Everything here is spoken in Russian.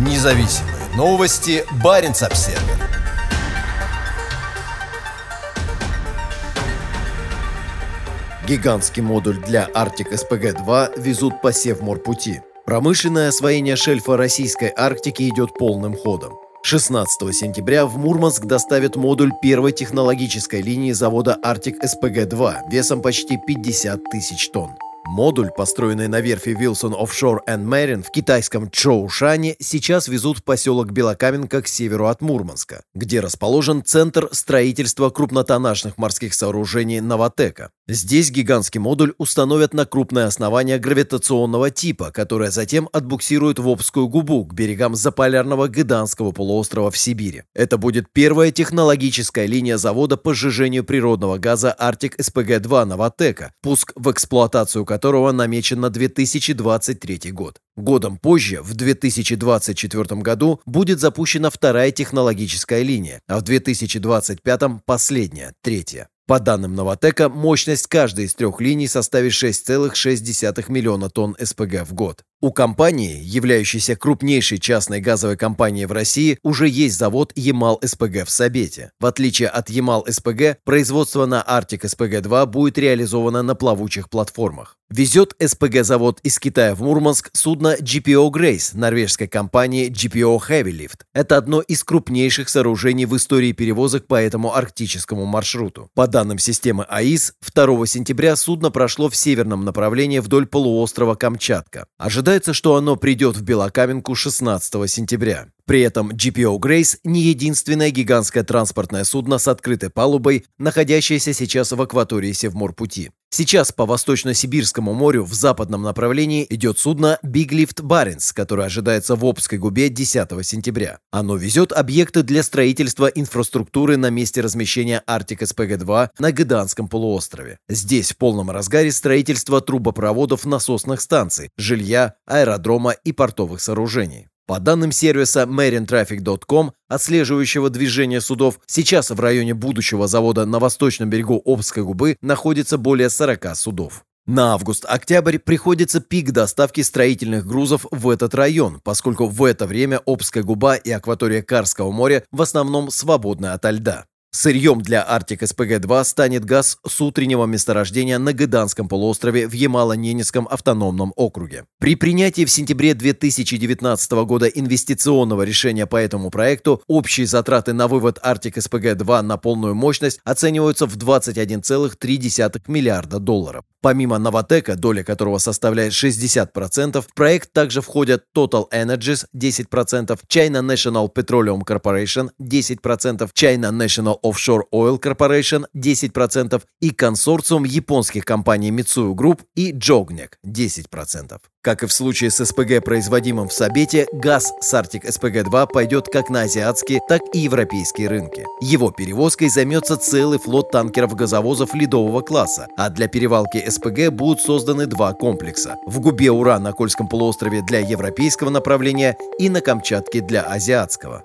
Независимые новости. Барин обсерва Гигантский модуль для Arctic SPG-2 везут по Севморпути. Промышленное освоение шельфа российской Арктики идет полным ходом. 16 сентября в Мурманск доставят модуль первой технологической линии завода Arctic SPG-2 весом почти 50 тысяч тонн. Модуль, построенный на верфи Wilson Offshore and Marine в китайском Чоушане, сейчас везут в поселок Белокаменка к северу от Мурманска, где расположен Центр строительства крупнотоннажных морских сооружений «Новотека». Здесь гигантский модуль установят на крупное основание гравитационного типа, которое затем отбуксирует в Обскую губу к берегам заполярного Гыданского полуострова в Сибири. Это будет первая технологическая линия завода по сжижению природного газа Arctic SPG-2 «Новотека», пуск в эксплуатацию которого намечен на 2023 год. Годом позже, в 2024 году, будет запущена вторая технологическая линия, а в 2025 – последняя, третья. По данным Новотека, мощность каждой из трех линий составит 6,6 миллиона тонн СПГ в год. У компании, являющейся крупнейшей частной газовой компанией в России, уже есть завод Ямал-СПГ в Сабете. В отличие от Ямал-СПГ, производство на Arctic СПГ-2 будет реализовано на плавучих платформах. Везет СПГ-завод из Китая в Мурманск судно GPO Grace норвежской компании GPO Heavy Lift. Это одно из крупнейших сооружений в истории перевозок по этому арктическому маршруту. По данным системы АИС, 2 сентября судно прошло в северном направлении вдоль полуострова Камчатка. Ожидается, что оно придет в Белокаменку 16 сентября. При этом GPO Grace не единственное гигантское транспортное судно с открытой палубой, находящееся сейчас в акватории Севморпути. Сейчас по Восточно-Сибирскому морю в западном направлении идет судно Lift Barents, которое ожидается в Обской губе 10 сентября. Оно везет объекты для строительства инфраструктуры на месте размещения Arctic SPG-2 на Гыданском полуострове. Здесь в полном разгаре строительство трубопроводов насосных станций, жилья, аэродрома и портовых сооружений. По данным сервиса marintraffic.com, отслеживающего движение судов, сейчас в районе будущего завода на восточном берегу Обской губы находится более 40 судов. На август-октябрь приходится пик доставки строительных грузов в этот район, поскольку в это время Обская губа и акватория Карского моря в основном свободны ото льда. Сырьем для Arctic SPG-2 станет газ с утреннего месторождения на Гыданском полуострове в Ямало-Ненецком автономном округе. При принятии в сентябре 2019 года инвестиционного решения по этому проекту общие затраты на вывод Arctic SPG-2 на полную мощность оцениваются в 21,3 миллиарда долларов. Помимо Новотека, доля которого составляет 60%, в проект также входят Total Energies 10%, China National Petroleum Corporation 10%, China National Offshore Oil Corporation 10% и консорциум японских компаний Mitsui Group и Jognek 10%. Как и в случае с СПГ, производимым в Сабете, газ с Arctic SPG-2 пойдет как на азиатские, так и европейские рынки. Его перевозкой займется целый флот танкеров-газовозов ледового класса, а для перевалки СПГ будут созданы два комплекса. В Губе Ура на Кольском полуострове для европейского направления и на Камчатке для азиатского.